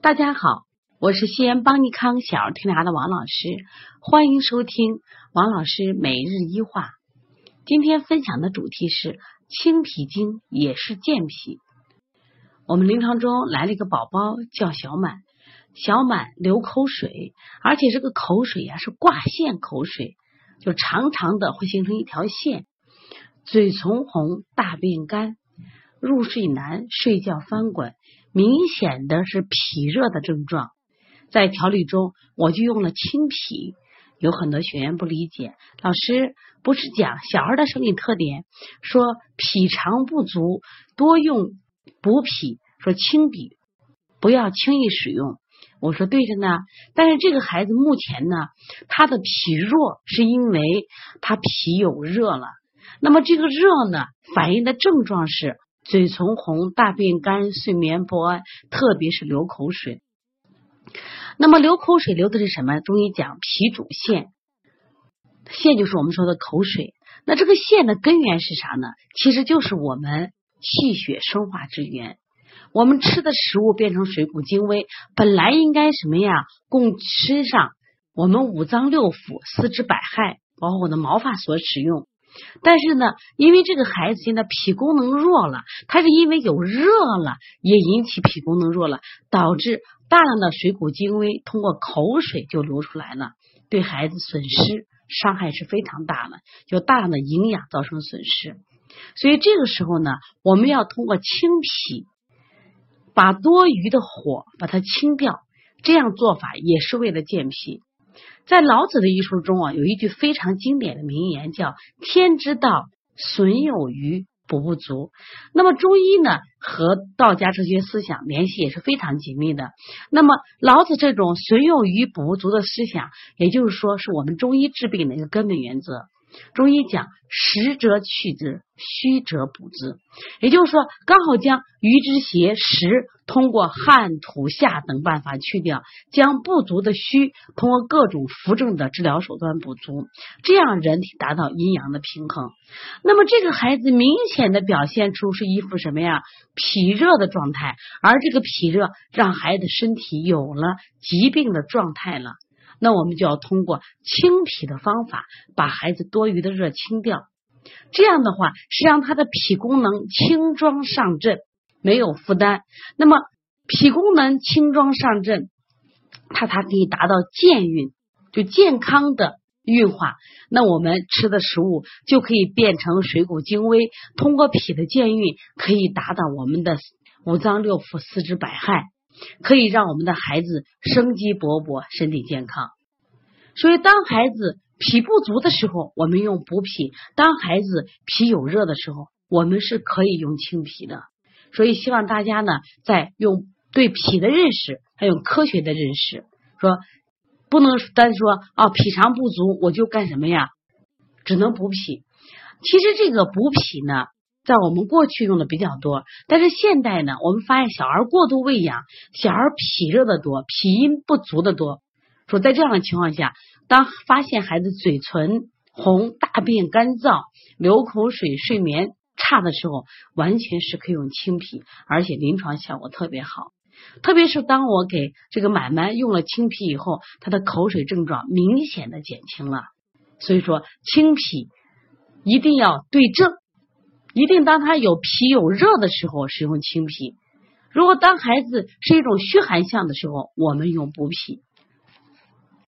大家好，我是西安邦尼康小儿推拿的王老师，欢迎收听王老师每日一话。今天分享的主题是清脾经也是健脾。我们临床中来了一个宝宝叫小满，小满流口水，而且这个口水呀是挂线口水，就长长的会形成一条线，嘴唇红，大便干，入睡难，睡觉翻滚。明显的是脾热的症状，在调理中我就用了清脾。有很多学员不理解，老师不是讲小孩的生理特点，说脾肠不足，多用补脾，说清脾不要轻易使用。我说对着呢，但是这个孩子目前呢，他的脾弱是因为他脾有热了，那么这个热呢，反映的症状是。嘴唇红、大便干、睡眠不安，特别是流口水。那么流口水流的是什么？中医讲脾主腺，腺就是我们说的口水。那这个腺的根源是啥呢？其实就是我们气血生化之源。我们吃的食物变成水谷精微，本来应该什么呀？供身上我们五脏六腑、四肢百骸，包括我的毛发所使用。但是呢，因为这个孩子现在脾功能弱了，他是因为有热了，也引起脾功能弱了，导致大量的水谷精微通过口水就流出来了，对孩子损失伤害是非常大的，就大量的营养造成损失。所以这个时候呢，我们要通过清脾，把多余的火把它清掉，这样做法也是为了健脾。在老子的医书中啊，有一句非常经典的名言，叫“天之道，损有余，补不足”。那么中医呢，和道家哲学思想联系也是非常紧密的。那么老子这种“损有余，补不足”的思想，也就是说，是我们中医治病的一个根本原则。中医讲实则去之，虚则补之，也就是说，刚好将余之邪实通过汗、土、下等办法去掉，将不足的虚通过各种扶正的治疗手段补足，这样人体达到阴阳的平衡。那么这个孩子明显的表现出是一副什么呀？脾热的状态，而这个脾热让孩子身体有了疾病的状态了。那我们就要通过清脾的方法，把孩子多余的热清掉。这样的话是让他的脾功能轻装上阵，没有负担。那么脾功能轻装上阵，它它可以达到健运，就健康的运化。那我们吃的食物就可以变成水谷精微，通过脾的健运，可以达到我们的五脏六腑、四肢百骸。可以让我们的孩子生机勃勃、身体健康。所以，当孩子脾不足的时候，我们用补脾；当孩子脾有热的时候，我们是可以用清脾的。所以，希望大家呢，在用对脾的认识，还有科学的认识，说不能单说啊，脾肠不足我就干什么呀？只能补脾。其实，这个补脾呢。在我们过去用的比较多，但是现代呢，我们发现小儿过度喂养，小儿脾热的多，脾阴不足的多。说在这样的情况下，当发现孩子嘴唇红、大便干燥、流口水、睡眠差的时候，完全是可以用清脾，而且临床效果特别好。特别是当我给这个满满用了清脾以后，他的口水症状明显的减轻了。所以说，清脾一定要对症。一定当他有脾有热的时候使用清脾，如果当孩子是一种虚寒象的时候，我们用补脾。